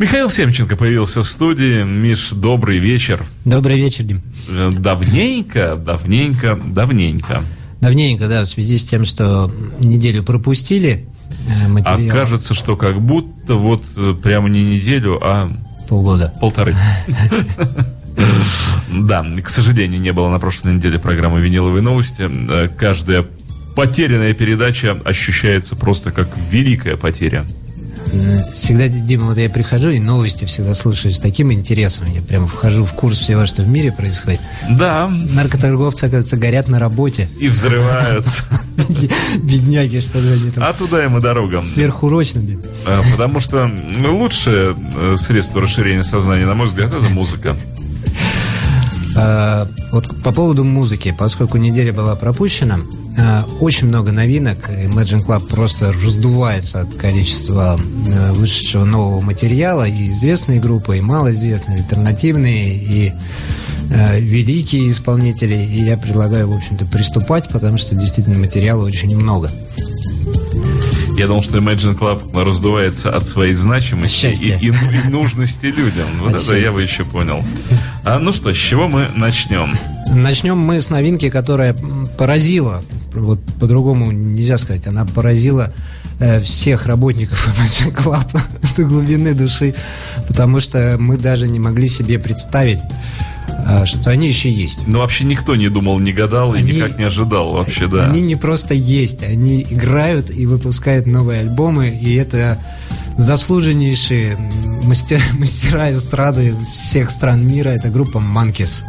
Михаил Семченко появился в студии. Миш, добрый вечер. Добрый вечер, Дим. Э, давненько, давненько, давненько. Давненько, да, в связи с тем, что неделю пропустили э, материал. А кажется, что как будто вот э, прямо не неделю, а... Полгода. Полторы. Да, к сожалению, не было на прошлой неделе программы «Виниловые новости». Каждая потерянная передача ощущается просто как великая потеря. Всегда, Дима, вот я прихожу и новости всегда слушаю с таким интересом. Я прям вхожу в курс всего, что в мире происходит. Да. Наркоторговцы, оказывается, горят на работе. И взрываются. Бедняги, что же они там. А туда им и дорога. Сверхурочно, блин. А, потому что ну, лучшее э, средство расширения сознания, на мой взгляд, это музыка. А, вот по поводу музыки, поскольку неделя была пропущена, очень много новинок. Imagine Club просто раздувается от количества а, вышедшего нового материала. И известные группы, и малоизвестные, альтернативные, и великие исполнители. И я предлагаю, в общем-то, приступать, потому что действительно материала очень много. Я думал, что Imagine Club раздувается от своей значимости и, и, и нужности людям. Вот от это счастья. я бы еще понял. А, ну что, с чего мы начнем? Начнем мы с новинки, которая поразила, вот по-другому нельзя сказать, она поразила э, всех работников Imagine Club до глубины души, потому что мы даже не могли себе представить, что они еще есть. Ну, вообще никто не думал, не гадал они, и никак не ожидал вообще, да. Они не просто есть, они играют и выпускают новые альбомы, и это заслуженнейшие мастер, мастера эстрады всех стран мира, это группа Monkeys.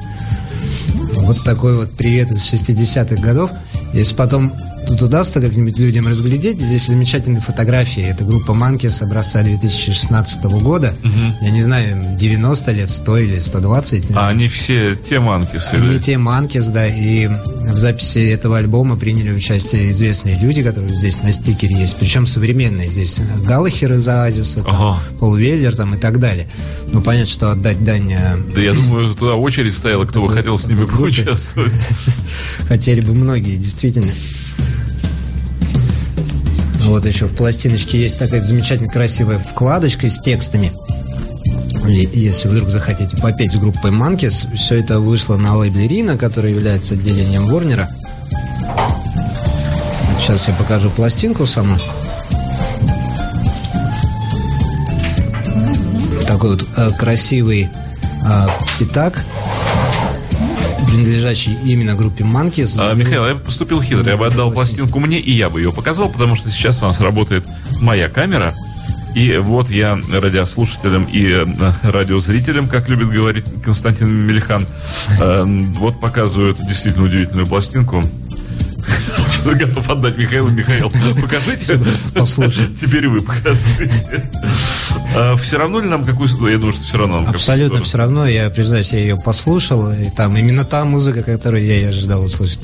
Вот такой вот привет из 60-х годов. Если потом тут удастся как-нибудь людям разглядеть. Здесь замечательные фотографии. Это группа Манки с образца 2016 года. Угу. Я не знаю, 90 лет, 100 или 120. А они все те Манкисы? Они те Манкис, да. И в записи этого альбома приняли участие известные люди, которые здесь на стикере есть. Причем современные. Здесь Галлахер из Оазиса, там, ага. Пол Веллер там, и так далее. Ну, понятно, что отдать дань... Э, да я думаю, туда очередь стояла, кто бы хотел с ними поучаствовать. Хотели бы многие, действительно. Вот еще в пластиночке есть такая замечательно красивая вкладочка с текстами. Если вдруг захотите попеть с группой Monkeys, все это вышло на лейбле Рина, который является отделением Ворнера. Сейчас я покажу пластинку саму. Такой вот э, красивый э, пятак принадлежащий именно группе Monkeys. А, Михаил, я поступил хитро. Я бы отдал пластинку мне, и я бы ее показал, потому что сейчас у нас работает моя камера. И вот я радиослушателям и э, радиозрителям, как любит говорить Константин Мельхан, э, вот показываю эту действительно удивительную пластинку готов отдать Михаилу. Михаил, покажите. Послушай. Теперь вы покажите. А все равно ли нам какую Я думаю, что все равно. Абсолютно все равно. Я, признаюсь, я ее послушал. И там именно та музыка, которую я и ожидал услышать.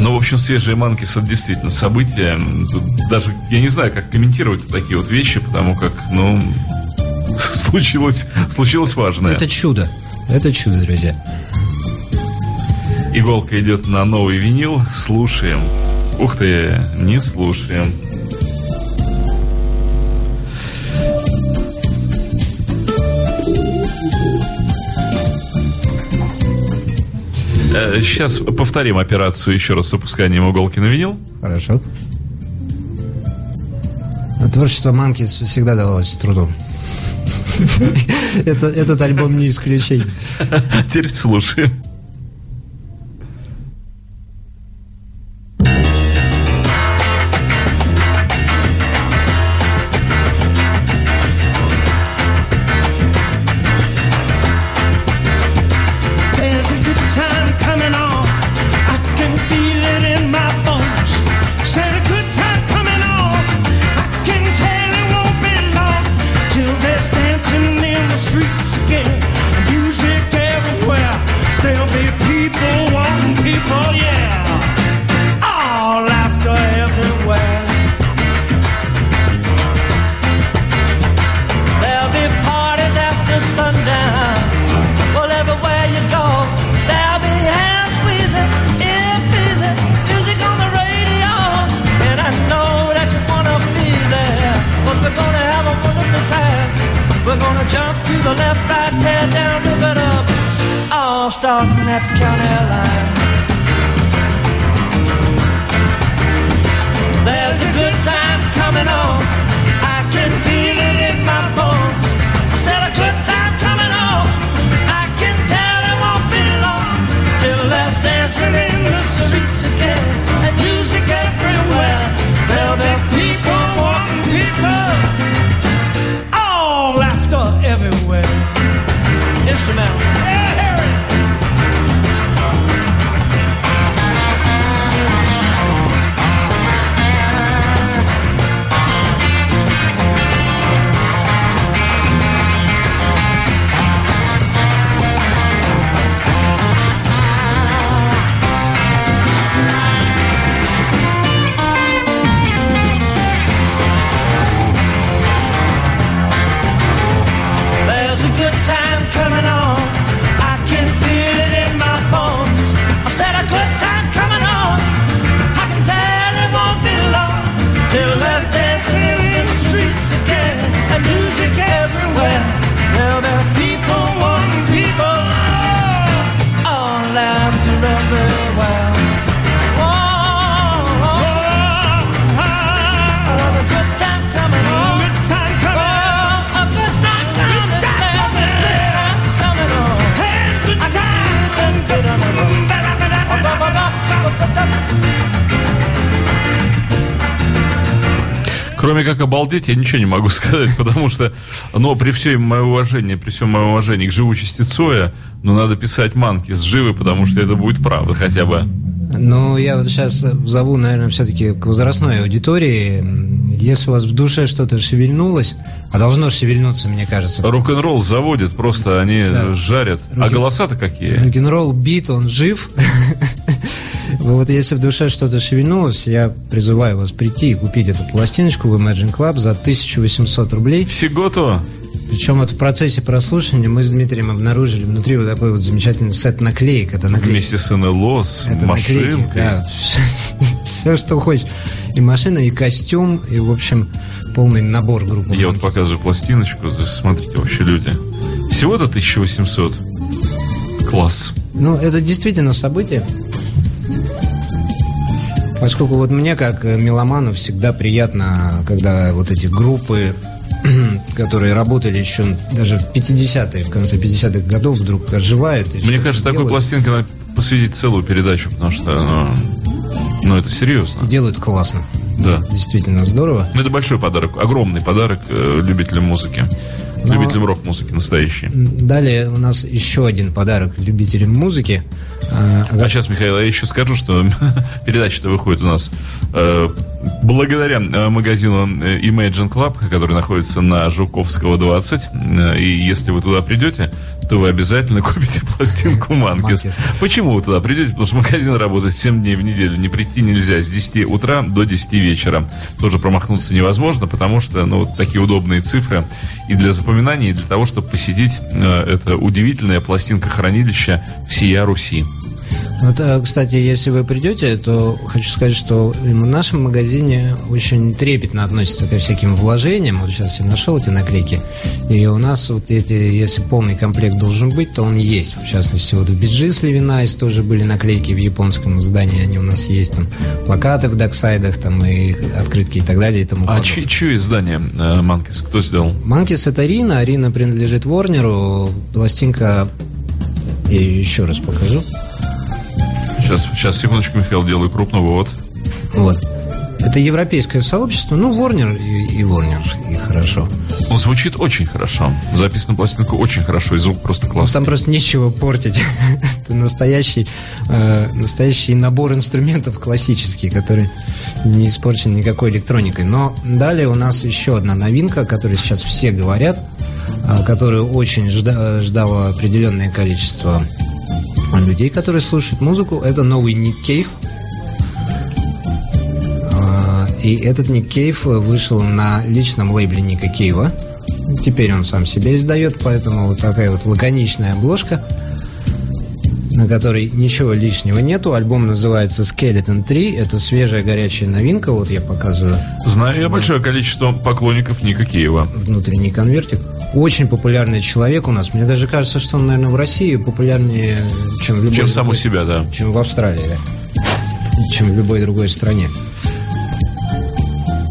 Ну, в общем, свежие Манкис это действительно событие. Тут даже я не знаю, как комментировать такие вот вещи, потому как, ну, случилось, случилось важное. Это чудо. Это чудо, друзья. Иголка идет на новый винил. Слушаем. Ух ты, не слушаем. Сейчас э, повторим операцию еще раз с опусканием иголки на винил. Хорошо. Творчество Манки всегда давалось с трудом. Этот альбом не исключение. Теперь слушаем. Кроме как обалдеть, я ничего не могу сказать, потому что, но при всем моем уважении, при всем моем уважении к живучести Цоя, ну, надо писать манки с живы, потому что это будет правда хотя бы. Ну, я вот сейчас зову, наверное, все-таки к возрастной аудитории. Если у вас в душе что-то шевельнулось, а должно шевельнуться, мне кажется. Рок-н-ролл заводит, просто они Да. жарят. А Руки- голоса-то какие? Рок-н-ролл бит, он жив. Вот если в душе что-то шевельнулось, я призываю вас прийти и купить эту пластиночку в Imagine Club за 1800 рублей. Всего-то. Причем вот в процессе прослушивания мы с Дмитрием обнаружили внутри вот такой вот замечательный сет наклеек. Это наклейки. Вместе с НЛО, с Это наклейки, машинкой. да. Все, что хочешь. И машина, и костюм, и, в общем, полный набор группы. Я вот показываю пластиночку, то смотрите вообще люди. Всего-то 1800. Класс. Ну, это действительно событие. Поскольку вот мне, как э, меломану, всегда приятно, когда вот эти группы, которые работали еще даже в 50-е, в конце 50-х годов, вдруг оживают. и Мне кажется, такой делают. пластинке надо посвятить целую передачу, потому что, ну, ну, это серьезно. И делают классно. Да. Действительно здорово. Ну, Это большой подарок, огромный подарок э, любителям музыки. Но- Любителям рок-музыки настоящей. Далее у нас еще один подарок любителям музыки. А, А сейчас, Михаил, я еще скажу, что передача-то выходит у нас э, благодаря э, магазину э, Imagine Club, который находится на Жуковского 20. Э, И если вы туда придете, то вы обязательно купите пластинку Манкис. Почему вы туда придете? Потому что магазин работает 7 дней в неделю. Не прийти нельзя с 10 утра до 10 вечера. Тоже промахнуться невозможно, потому что ну, вот такие удобные цифры и для запоминания, и для того, чтобы посетить э, это удивительное пластинка-хранилище всея Руси. Вот, э, кстати, если вы придете, то хочу сказать, что в нашем магазине очень трепетно относятся ко всяким вложениям. Вот сейчас я нашел эти наклейки. И у нас вот эти, если полный комплект должен быть, то он есть. В частности, вот в Bee Gees Living Eyes тоже были наклейки в японском издании. Они у нас есть. Там плакаты в доксайдах, там и открытки и так далее и тому А чье, чье издание э, Манкис? Кто сделал? Манкис это Рина, Рина принадлежит Ворнеру. Пластинка, я ее еще раз покажу. Сейчас, сейчас, секундочку, Михаил, делаю крупный вывод. Вот. Это европейское сообщество. Ну, Ворнер и, и Ворнер, и хорошо. Он звучит очень хорошо. Записана пластинка очень хорошо, и звук просто классный. Там просто нечего портить. Это настоящий, э, настоящий набор инструментов классический, который не испорчен никакой электроникой. Но далее у нас еще одна новинка, о которой сейчас все говорят, а, которую очень жда- ждало определенное количество людей, которые слушают музыку. Это новый Ник Кейв. А, И этот Ник Кейв вышел на личном лейбле Ника Кейва. Теперь он сам себя издает, поэтому вот такая вот лаконичная обложка, на которой ничего лишнего нету. Альбом называется Skeleton 3. Это свежая горячая новинка. Вот я показываю Знаю я большое количество поклонников Ника Киева. внутренний конвертик. Очень популярный человек у нас. Мне даже кажется, что он, наверное, в России популярнее, чем в любой Чем сам у себя, да. чем в Австралии, чем в любой другой стране.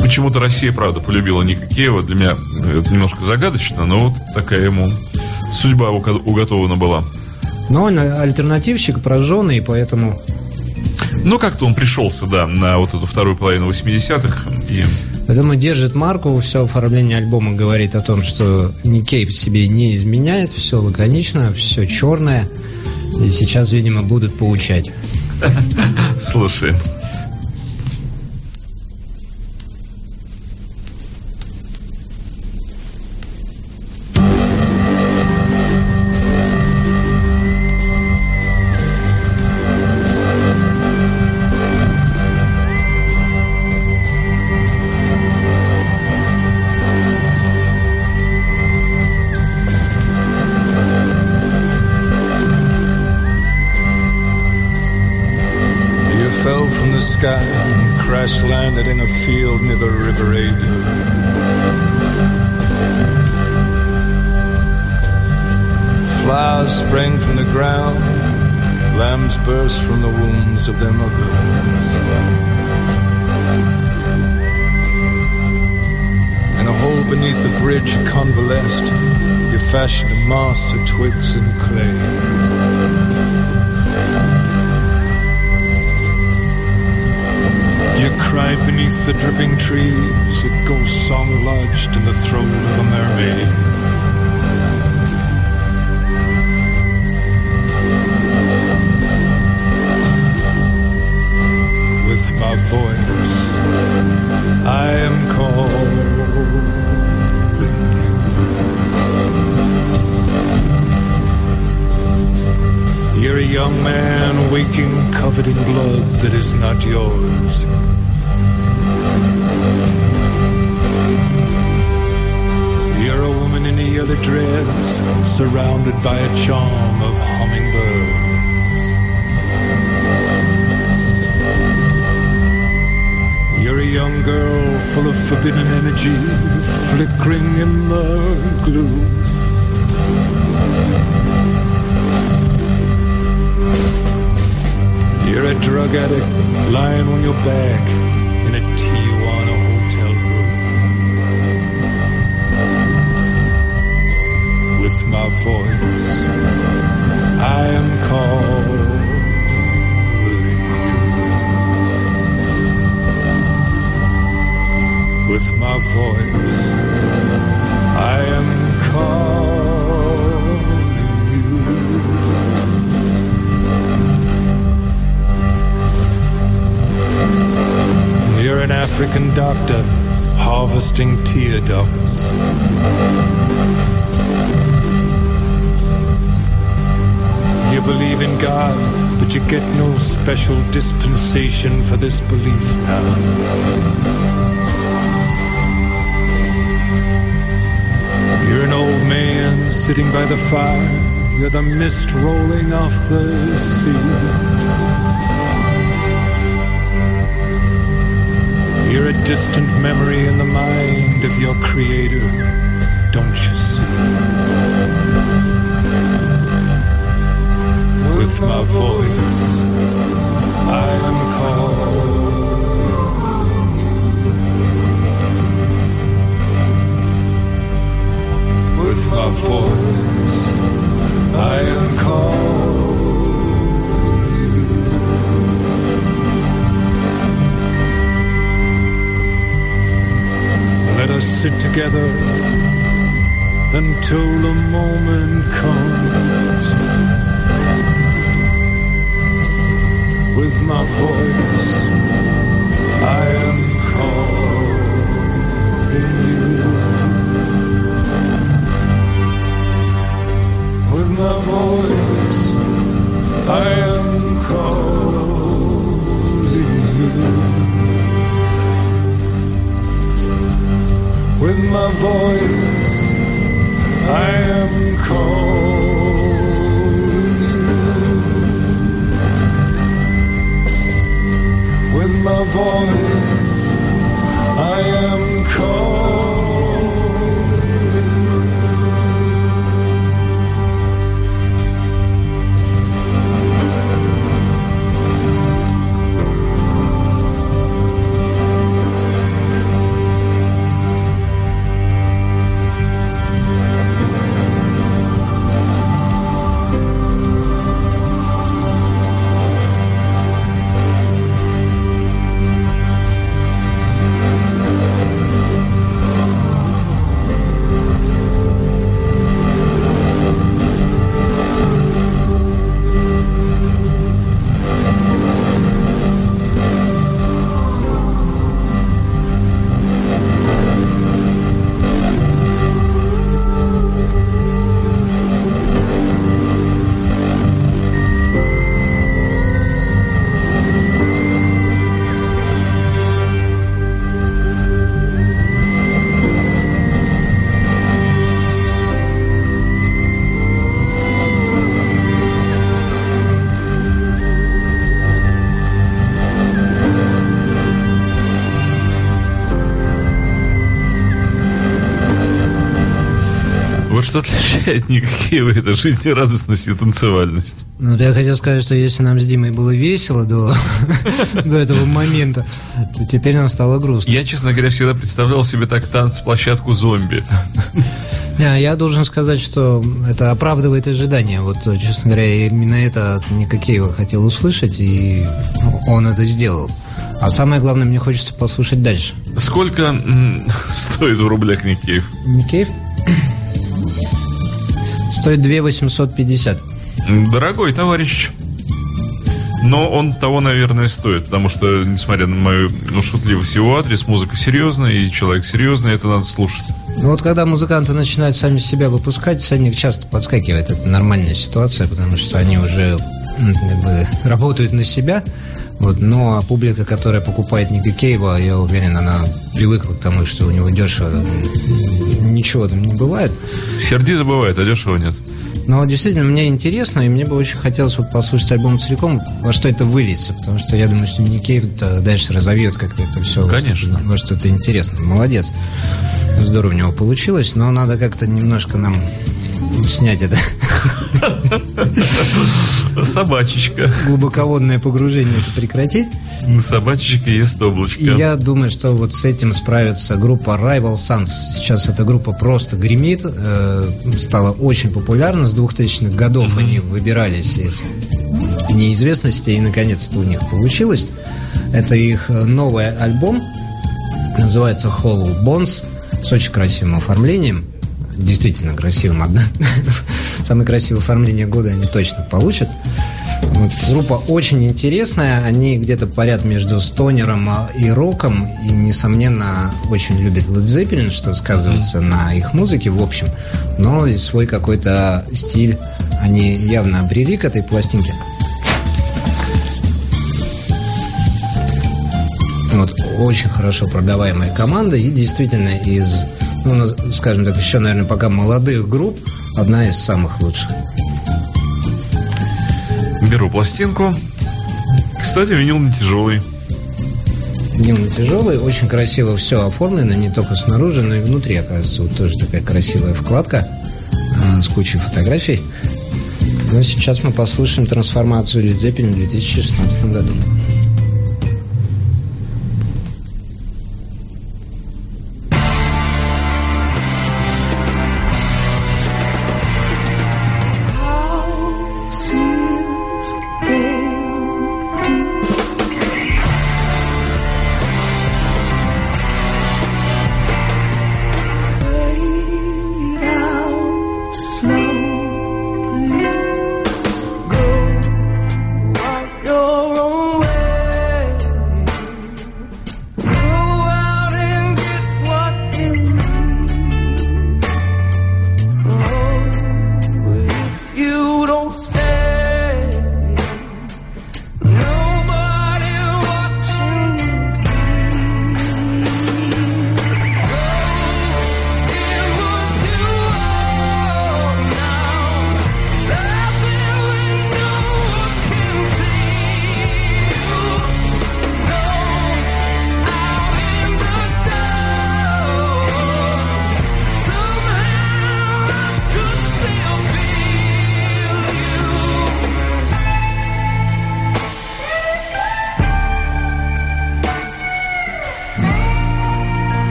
Почему-то Россия, правда, полюбила Ника Кейва. Для меня это немножко загадочно, но вот такая ему судьба уго- уготована была. Но он альтернативщик, прожженный, поэтому Ну, как-то он пришелся, да, на вот эту вторую половину 80-х. И Поэтому держит марку, все оформление альбома говорит о том, что Никей себе не изменяет, все лаконично, все черное. И сейчас, видимо, будут поучать. слушай. Sky and crash landed in a field near the River Adur. Flowers sprang from the ground, lambs burst from the wombs of their mothers. In a hole beneath the bridge convalesced, you fashioned a mast of twigs and clay. Cried beneath the dripping trees, a ghost song lodged in the throat of a mermaid. With my voice, I am calling you. You're a young man waking covered in blood that is not yours. Dress, surrounded by a charm of hummingbirds. You're a young girl full of forbidden energy, flickering in the gloom. You're a drug addict lying on your back my voice, I am calling you. With my voice, I am calling you. You're an African doctor harvesting tear ducts. You believe in God, but you get no special dispensation for this belief now. You're an old man sitting by the fire. You're the mist rolling off the sea. You're a distant memory in the mind of your creator. Отличает никакие это жизнерадостность и танцевальность. Ну, я хотел сказать, что если нам с Димой было весело до, до этого момента, то теперь нам стало грустно. Я, честно говоря, всегда представлял себе так танцплощадку зомби. Не, я должен сказать, что это оправдывает ожидания. Вот, честно говоря, именно это Никакеева хотел услышать, и он это сделал. А самое главное, мне хочется послушать дальше. Сколько стоит в рублях Никеев? Никеев? Стоит 2 850. Дорогой товарищ. Но он того, наверное, стоит, потому что, несмотря на мою ну, шутливость его адрес, музыка серьезная, и человек серьезный, это надо слушать. Ну вот когда музыканты начинают сами себя выпускать, ценник часто подскакивает. Это нормальная ситуация, потому что они уже как бы, работают на себя. Вот, но а публика, которая покупает Ника Кейва, я уверен, она привыкла к тому, что у него дешево ничего там не бывает. Сердито бывает, а дешево нет. Но действительно, мне интересно, и мне бы очень хотелось вот послушать альбом целиком, во что это выльется, потому что я думаю, что Никеев дальше разовьет как-то это все Конечно. во что-то интересно. Молодец. Здорово у него получилось, но надо как-то немножко нам снять это Собачечка. глубоководное погружение, это прекратить. Собачечка ест облачко. И я думаю, что вот с этим справится группа Rival Sons. Сейчас эта группа просто гремит, э, стала очень популярна. С 2000-х годов они выбирались из неизвестности, и наконец-то у них получилось. Это их э, новый альбом, называется Hollow Bones, с очень красивым оформлением. Действительно красивым. Одна. Самое красивое оформление года они точно получат. Вот, группа очень интересная, они где-то парят между стонером а, и роком, и, несомненно, очень любят Led Zeppelin, что сказывается на их музыке в общем, но и свой какой-то стиль они явно обрели к этой пластинке. Вот, очень хорошо продаваемая команда и действительно из, ну, скажем так, еще, наверное, пока молодых групп, одна из самых лучших. Беру пластинку. Кстати, винил не тяжелый. Дневно тяжелый, очень красиво все оформлено, не только снаружи, но и внутри, оказывается, вот тоже такая красивая вкладка а, с кучей фотографий. Но сейчас мы послушаем трансформацию Zeppelin в 2016 году.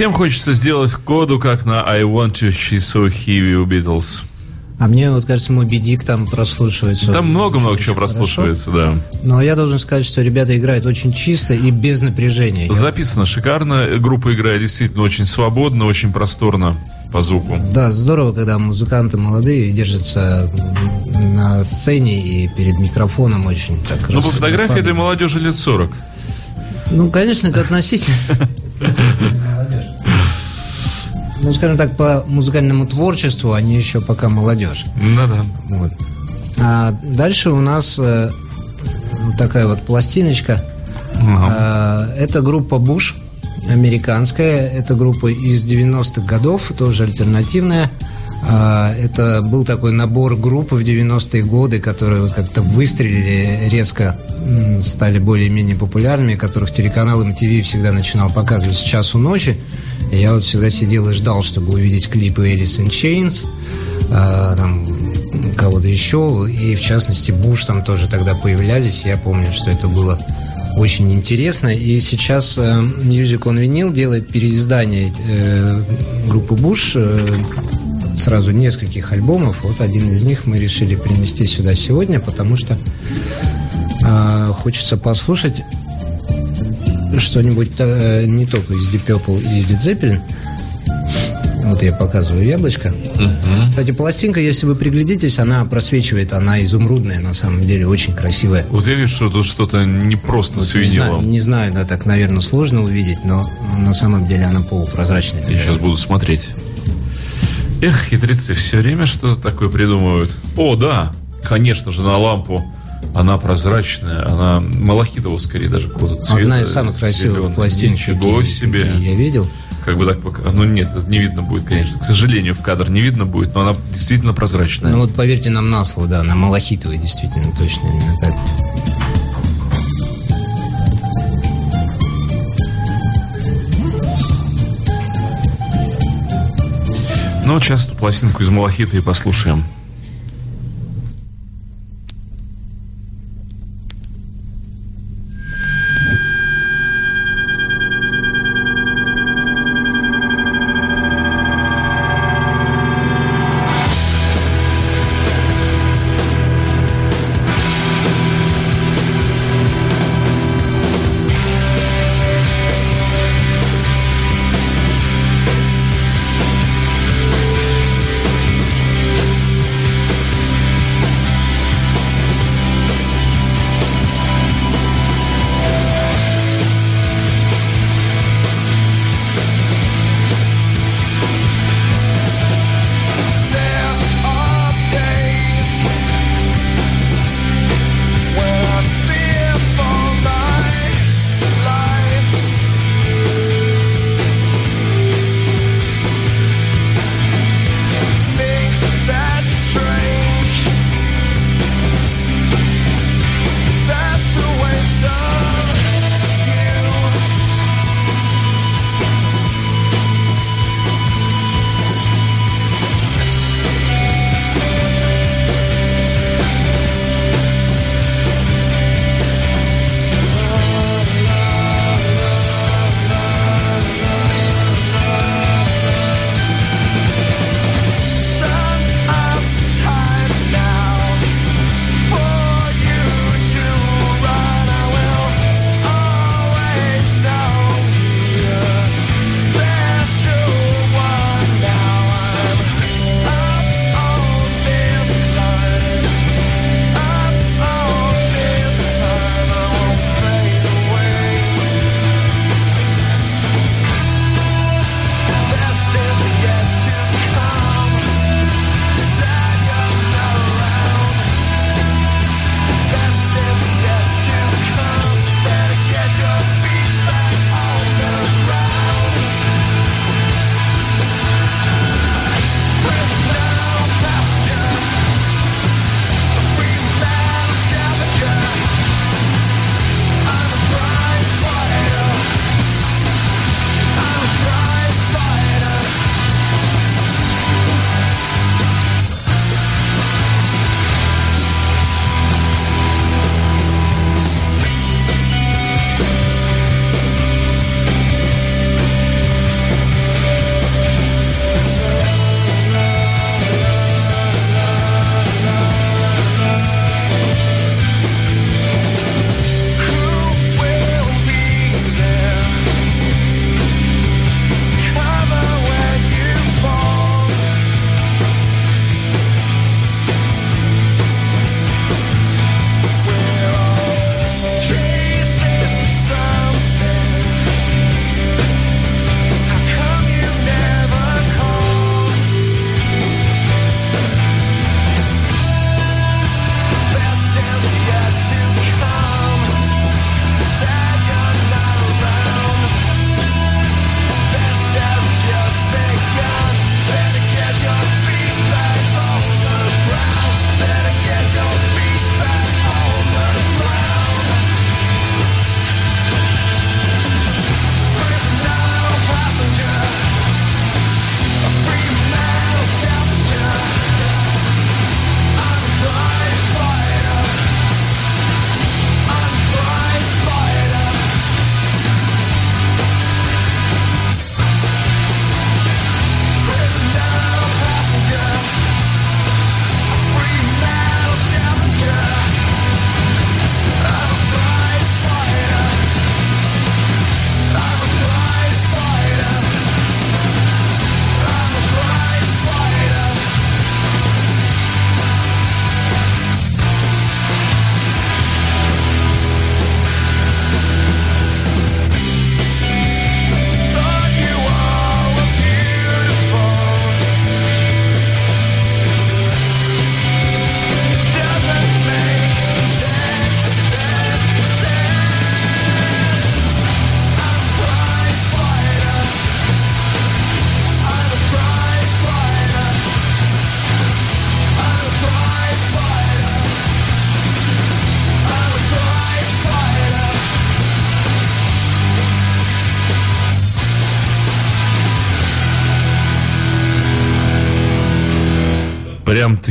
Всем хочется сделать коду, как на I Want to She's So Heavy у Beatles. А мне вот кажется, Моби Дик там прослушивается. Там много-много чего хорошо. прослушивается, да. Но я должен сказать, что ребята играют очень чисто и без напряжения. Записано шикарно. Группа играет действительно очень свободно, очень просторно по звуку. Да, здорово, когда музыканты молодые держатся на сцене и перед микрофоном очень так Ну, по фотографии этой молодежи лет 40. Ну, конечно, это относительно. Ну, скажем так, по музыкальному творчеству они еще пока молодежь. Да-да. Вот. А дальше у нас э, вот такая вот пластиночка. А, это группа Буш, американская. Это группа из 90-х годов, тоже альтернативная. А, это был такой набор групп в 90-е годы, которые как-то выстрелили резко, стали более-менее популярными, которых телеканал MTV всегда начинал показывать с часу ночи. Я вот всегда сидел и ждал, чтобы увидеть клипы Alice in Chains, а, там, кого-то еще, и в частности Буш там тоже тогда появлялись. Я помню, что это было очень интересно. И сейчас э, Music on Vinyl делает переиздание э, группы Буш э, сразу нескольких альбомов. Вот один из них мы решили принести сюда сегодня, потому что э, хочется послушать что-нибудь э, не только из Deep Purple и Led Zeppelin. Вот я показываю яблочко. Кстати, пластинка, если вы приглядитесь, она просвечивает, она изумрудная, на самом деле, очень красивая. Вот я вижу, что тут что-то не просто с Не знаю, не знаю, да, так, наверное, сложно увидеть, но на самом деле она полупрозрачная. Я сейчас буду смотреть. Эх, хитрецы все время что-то такое придумывают. О, да, конечно же, на лампу. Она прозрачная, она малахитового скорее даже какого-то цвета. Одна из самых красивых пластинок, Ничего себе. я видел. Как бы так пока... Ну нет, не видно будет, конечно. К сожалению, в кадр не видно будет, но она действительно прозрачная. Ну вот поверьте нам на слово, да, она малахитовая, действительно, точно именно так. Ну, сейчас пластинку из малахита и послушаем.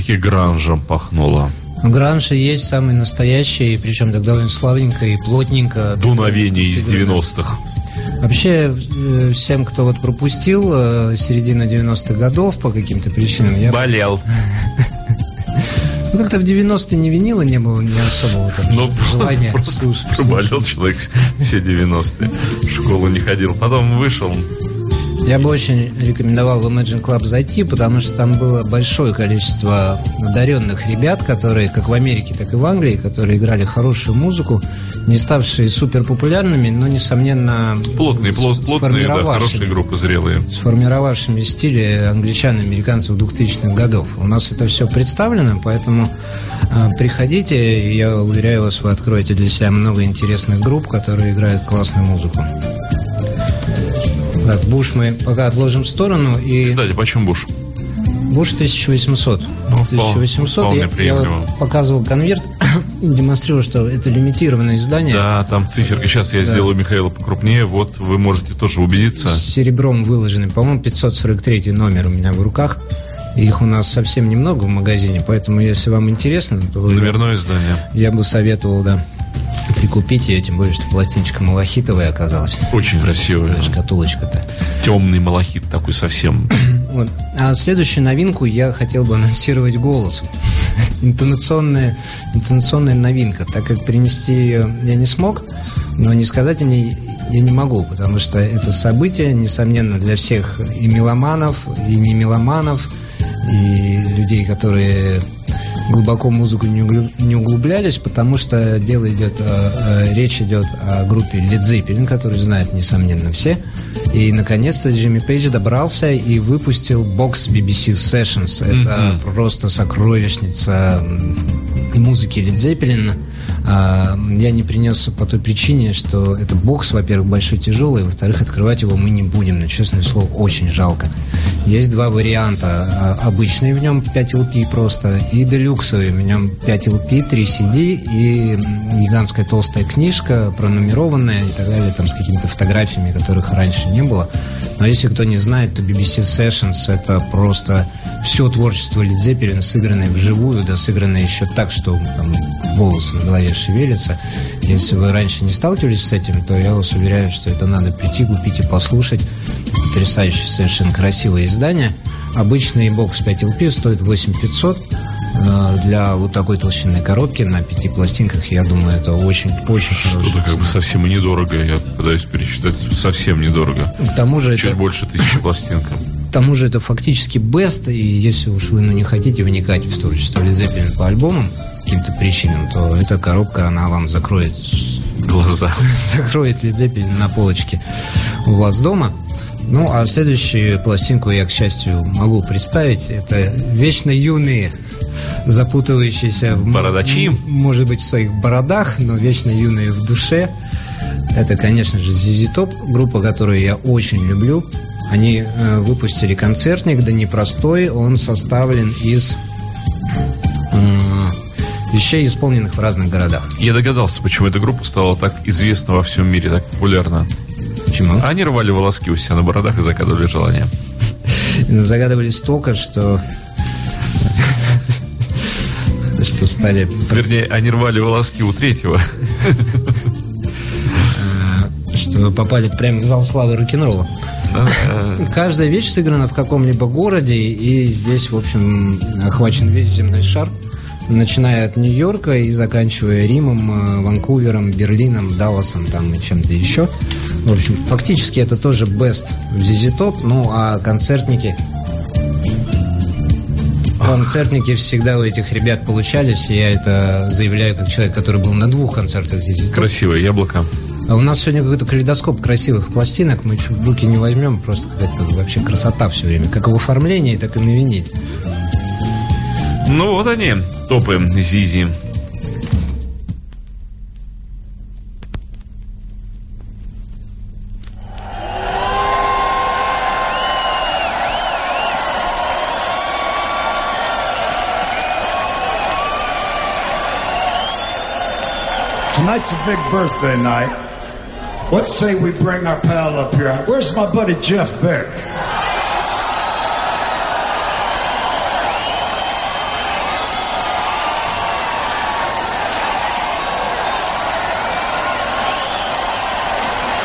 Прям-таки гранжем пахнуло. Гранж и есть самый настоящий, причем так довольно славненько и плотненько. Дуновение из 90-х. Вообще, э, всем, кто вот пропустил э, середину 90-х годов по каким-то причинам, я Болел. ну, как-то в 90-е не винила, не было ни особого там Ну, желания просто слушать. проболел человек все 90-е. В школу не ходил. Потом вышел. Я бы очень рекомендовал в Imagine Club зайти, потому что там было большое количество одаренных ребят, которые, как в Америке, так и в Англии, которые играли хорошую музыку, не ставшие супер популярными, но, несомненно, Плотные, плот- плотные, да, хорошие группы, зрелые. сформировавшими стили англичан и американцев 2000-х годов. У нас это все представлено, поэтому а, приходите, и я уверяю вас, вы откроете для себя много интересных групп, которые играют классную музыку. Так, Буш мы пока отложим в сторону. И Кстати, почем Буш? Буш 1800. Ну, вполне- 1800. вполне я, я вот показывал конверт, демонстрирую, что это лимитированное издание. Да, там циферка. Сейчас я Да. сделаю Михаила покрупнее. Вот вы можете тоже убедиться. С серебром выложены. По-моему, 543 номер у меня в руках. Их у нас совсем немного в магазине, поэтому, если вам интересно, то вы- Номерное издание. я бы советовал, да, прикупить ее, тем более, что пластиночка малахитовая оказалась. Очень красивая. Шкатулочка-то. Темный малахит такой совсем. Вот. А следующую новинку я хотел бы анонсировать голос. Интонационная, интонационная новинка. Так как принести ее я не смог, но не сказать о ней я не могу, потому что это событие, несомненно, для всех и меломанов, и не меломанов, и людей, которые глубоко музыку не, углублялись, потому что дело идет, э, э, речь идет о группе Led Zeppelin, которую знают, несомненно, все. И, наконец-то, Джимми Пейдж добрался и выпустил бокс BBC Sessions. Это просто сокровищница музыки Led Zeppelin. А, Я не принес по той причине, что это бокс, во-первых, большой, тяжелый, во-вторых, открывать его мы не будем, но, честное слово, очень жалко. Есть два варианта. А, Обычный в нем 5 LP просто, и делюксовый. В нем 5 LP, 3 CD и гигантская толстая книжка, пронумерованная и так далее, там с какими-то фотографиями, которых раньше не было. Но если кто не знает, то BBC Sessions это просто все творчество Led Zeppelin, сыгранное вживую, да сыгранное еще так, что там волосы на голове шевелятся. Если вы раньше не сталкивались с этим, то я вас уверяю, что это надо прийти, купить и послушать. Потрясающее, совершенно красивое издание. Обычный бокс 5 LP стоит 8500. Э, Для вот такой толщины коробки на пяти пластинках, я думаю, это очень-очень хорошо. Что-то как бы совсем и недорого. Я пытаюсь пересчитать. Совсем недорого. К тому же Чуть это больше тысячи пластинка. К тому же это фактически бест, и если уж вы ну, не хотите вникать в творчество Zeppelin по альбомам, каким-то причинам, то эта коробка, она вам закроет, Глаза. закроет Zeppelin на полочке у вас дома. Ну, а следующую пластинку я, к счастью, могу представить. Это вечно юные, запутывающиеся в, Бородачи. м- может быть, в своих бородах, но вечно юные в душе. Это, конечно же, ZZ Top, группа, которую я очень люблю. Они э, выпустили концертник, да непростой, он составлен из вещей, исполненных в разных городах. Я догадался, почему эта группа стала так известна во всем мире, так популярна. Почему? Они рвали волоски у себя на бородах и загадывали желания. Загадывали столько, что... что стали... Вернее, они рвали волоски у третьего. что попали прямо в зал славы рок-н-ролла. Да, да. Каждая вещь сыграна в каком-либо городе, и здесь, в общем, охвачен весь земной шар, начиная от Нью-Йорка и заканчивая Римом, э, Ванкувером, Берлином, Далласом там и чем-то еще. В общем, фактически это тоже бест в ZZ Top, ну а концертники... Концертники всегда у этих ребят получались, и я это заявляю как человек, который был на двух концертах Top. Красивое яблоко. А у нас сегодня какой-то калейдоскоп красивых пластинок. Мы чуть в руки не возьмем. Просто какая-то вообще красота все время. Как в оформлении, так и на вине. Ну вот они, топы Зизи. Tonight's a big birthday night. Let's say we bring our pal up here. Where's my buddy Jeff Beck?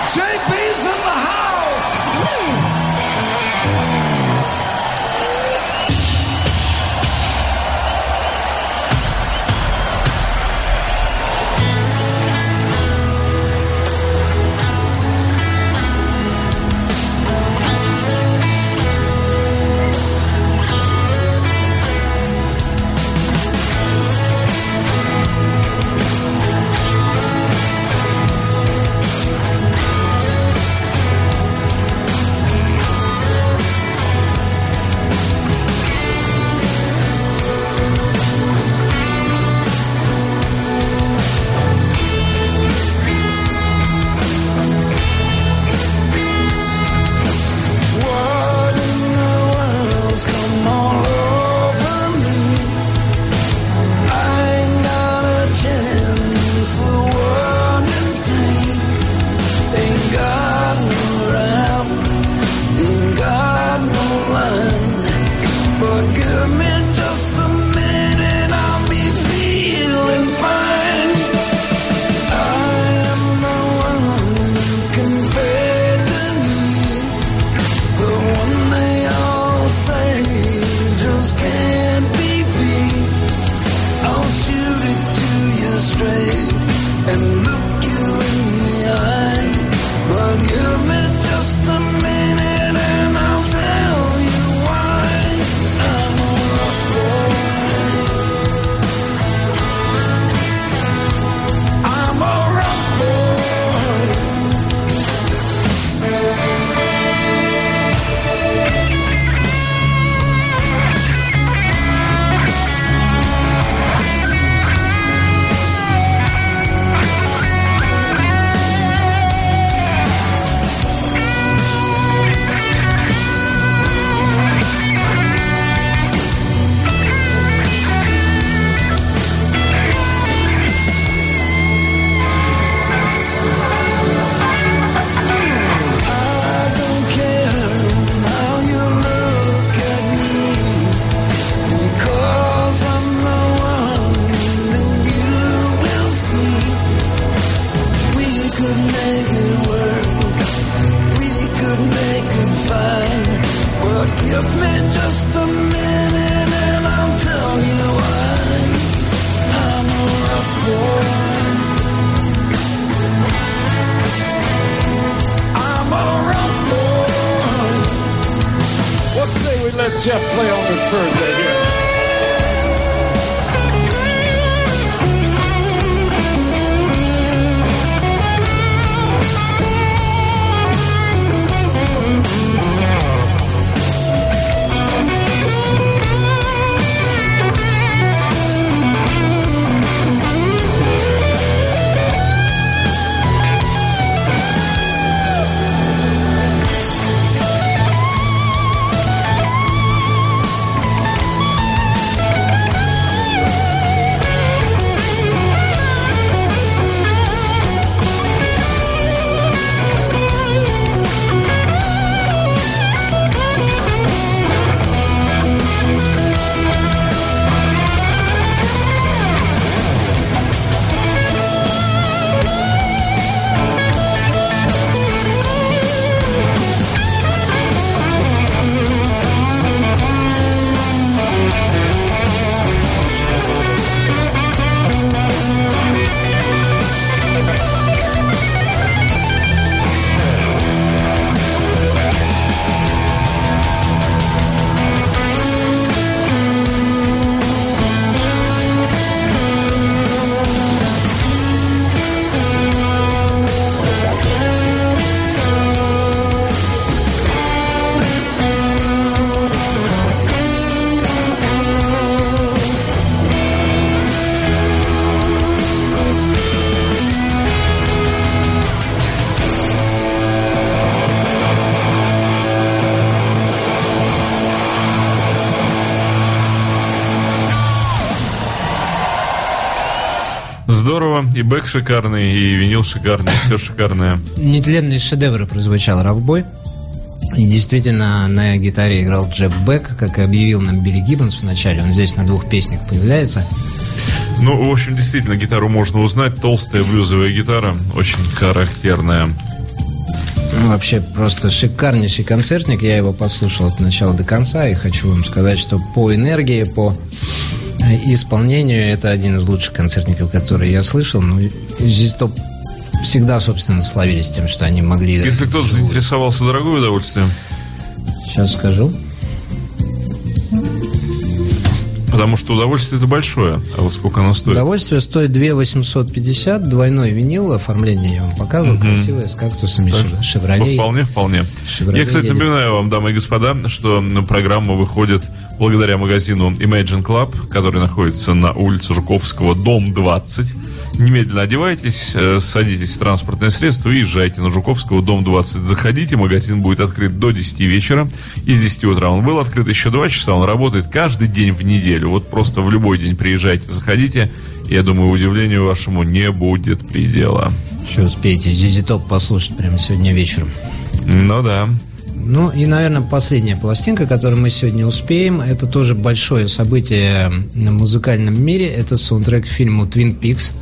JP's in the house. Здорово, и бэк шикарный, и винил шикарный, все шикарное. Нетленные шедевры прозвучал Равбой. И действительно, на гитаре играл Джеб Бек, как и объявил нам Билли Гиббонс в начале. Он здесь на двух песнях появляется. Ну, в общем, действительно, гитару можно узнать. Толстая блюзовая гитара, очень характерная. Ну, вообще просто шикарнейший концертник. Я его послушал от начала до конца и хочу вам сказать, что по энергии, по э, исполнению это один из лучших концертников, которые я слышал. Ну, и здесь топ всегда, собственно, славились тем, что они могли... Если кто-то заинтересовался, дорогое удовольствие. Сейчас скажу. Потому что удовольствие это большое. А вот сколько оно стоит? Удовольствие стоит 2 850, двойной винил, оформление я вам показывал, красивое, с кактусами, Так. шев- шевролей. Ну, вполне, вполне. Шевроле Я, кстати, едет. напоминаю вам, дамы и господа, что программа выходит благодаря магазину Imagine Club, который находится на улице Жуковского, дом 20. Немедленно одевайтесь, э, садитесь в транспортное средство и езжайте на Жуковского, дом 20. Заходите, магазин будет открыт до 10 вечера. И с 10 утра он был открыт еще 2 часа. Он работает каждый день в неделю. Вот просто в любой день приезжайте, заходите. Я думаю, удивлению вашему не будет предела. Еще успеете ZZ Top послушать прямо сегодня вечером. Ну да. Ну и, наверное, последняя пластинка, которую мы сегодня успеем, это тоже большое событие в музыкальном мире. Это саундтрек к фильму Twin Peaks.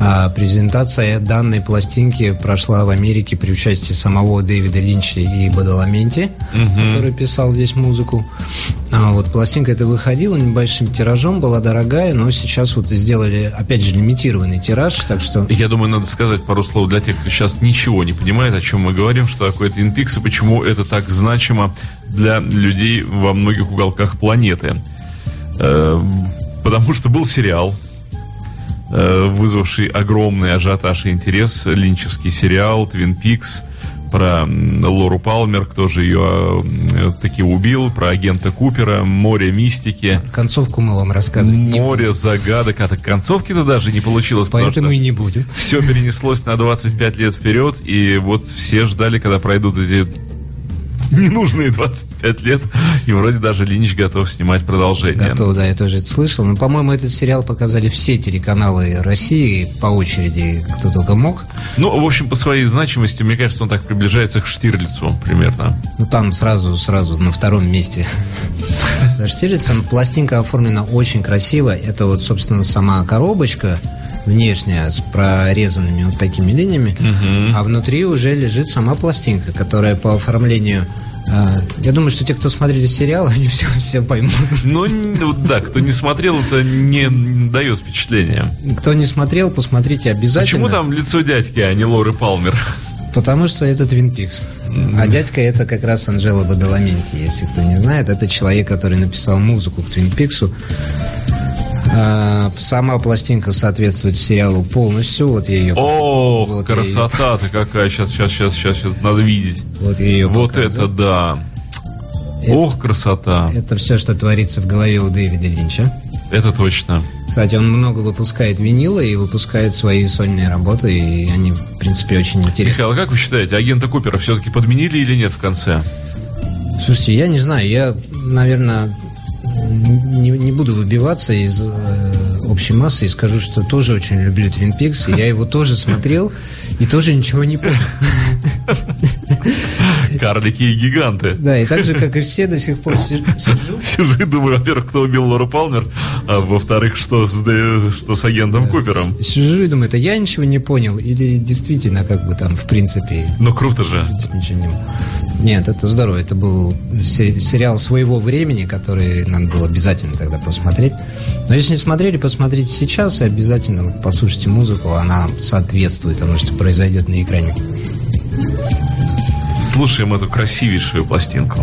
А, презентация данной пластинки прошла в Америке при участии самого Дэвида Линча и Бадаламенти, который писал здесь музыку. А вот пластинка эта выходила небольшим тиражом, была дорогая, но сейчас вот сделали, опять же, лимитированный тираж, так что Я думаю, надо сказать пару слов для тех, кто сейчас ничего не понимает, о чем мы говорим, что такое Twin Peaks и почему это так значимо для людей во многих уголках планеты. Э, Потому что был сериал, вызвавший огромный ажиотаж и интерес, линчевский сериал Twin Peaks про Лору Палмер, кто же ее э, таки убил, про агента Купера, море мистики. концовку мы вам будем. Море загадок, а так концовки-то даже не получилось. Поэтому и не будем. все перенеслось на 25 лет вперед, и вот все ждали, когда пройдут эти ненужные 25 лет, и вроде даже Линч готов снимать продолжение. Готов, да, я тоже это слышал. Но, по-моему, этот сериал показали все телеканалы России по очереди, кто только мог. Ну, в общем, по своей значимости, мне кажется, он так приближается к Штирлицу примерно. Ну, там сразу, сразу на втором месте. За Штирлицем пластинка оформлена очень красиво. Это вот, собственно, сама коробочка внешняя с прорезанными вот такими линиями, а внутри уже лежит сама пластинка, которая по оформлению А, Я думаю, что те, кто смотрели сериал, они все, все поймут. Ну, ну, да, кто не смотрел, это не дает впечатления. Кто не смотрел, посмотрите обязательно. Почему там лицо дядьки, а не Лоры Палмер? Потому что это Твин Пикс. А дядька это как раз Анжела Бадаламенти, если кто не знает. Это человек, который написал музыку к Твин Пиксу. А, Сама пластинка соответствует сериалу полностью. Вот я ее, О, Вот красота-то какая. Сейчас, сейчас, сейчас, сейчас, сейчас надо видеть. вот я ее Вот показываю. это да. Ох, красота. Это все, что творится в голове у Дэвида Линча. Это точно. Кстати, он много выпускает винила и выпускает свои сольные работы, и они, в принципе, очень интересны. Михаил, а как вы считаете, агента Купера все-таки подменили или нет в конце? Слушайте, я не знаю, я, наверное, не, не буду выбиваться из э, общей массы и скажу, что тоже очень люблю Твин Пикс, и я его тоже смотрел и тоже ничего не понял. Карлики и гиганты. Да, и так же, как и все, до сих пор си- сижу. Сижу и думаю, во-первых, кто убил Лору Палмер, а во-вторых, что с, что с агентом Купером. Сижу и думаю, это я ничего не понял или действительно, как бы там, в принципе, Ну, круто же. в принципе, ничего не Нет, это здорово. Это был се- сериал своего времени, который надо было обязательно тогда посмотреть. Но если не смотрели, посмотрите сейчас и обязательно послушайте музыку. Она соответствует тому, что произойдет на экране. Слушаем эту красивейшую пластинку.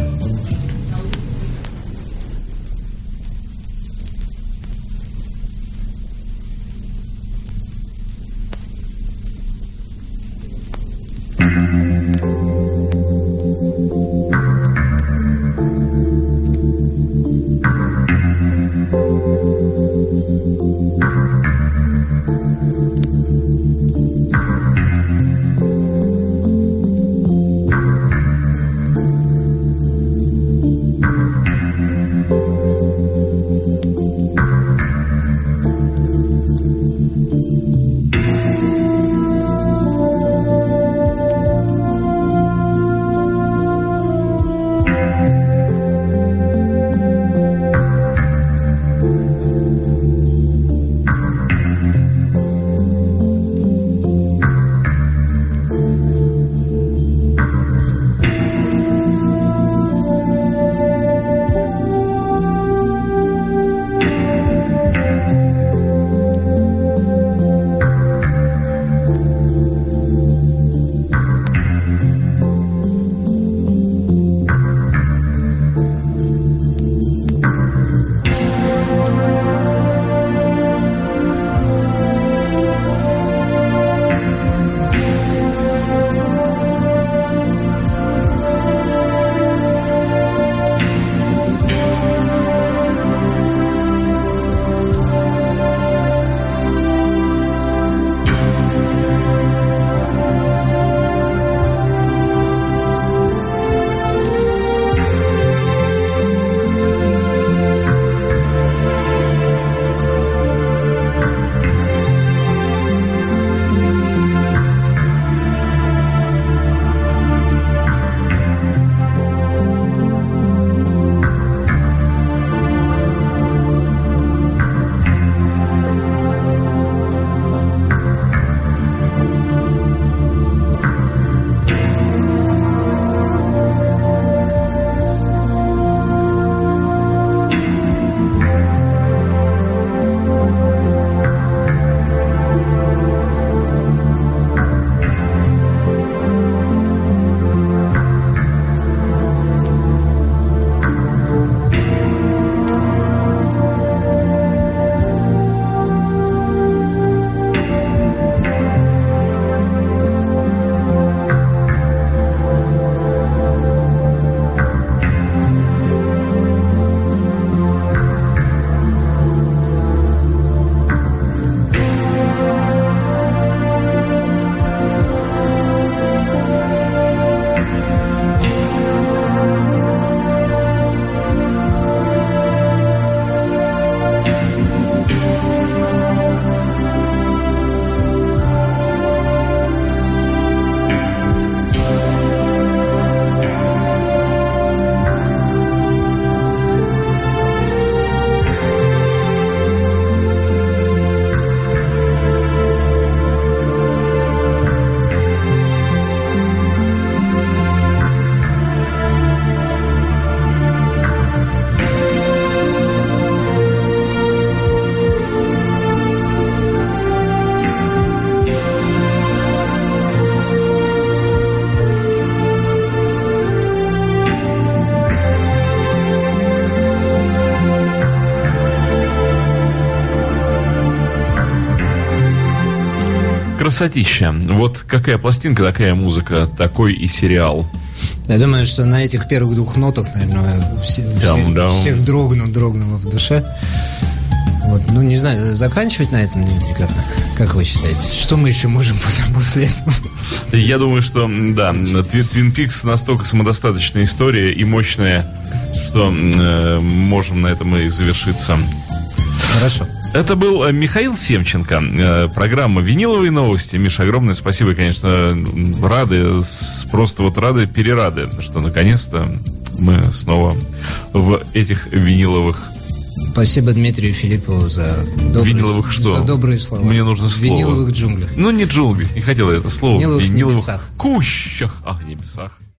Красотища. Вот какая пластинка, такая музыка, такой и сериал. Я думаю, что на этих первых двух нотах, наверное, все, Дам, все- всех дрогнуло, дрогнуло в душе. Вот, ну, не знаю, заканчивать на этом, Дмитрий, как, как вы считаете? Что мы еще можем после, после этого? Я думаю, что, да, Твин, Пикс настолько самодостаточная история и мощная, что э, можем на этом и завершиться. Хорошо. Это был э, Михаил Семченко, э, программа «Виниловые новости». Миша, огромное спасибо, конечно, рады, просто вот рады, перерады, что наконец-то мы снова в этих виниловых Спасибо Дмитрию Филиппову за добрые, Виниловых что? за добрые слова. Мне нужно слово. Виниловых джунглях. Ну, не джунгли, не хотел я это слово. Виниловых Виниловых небесах. Кущах. А, небесах.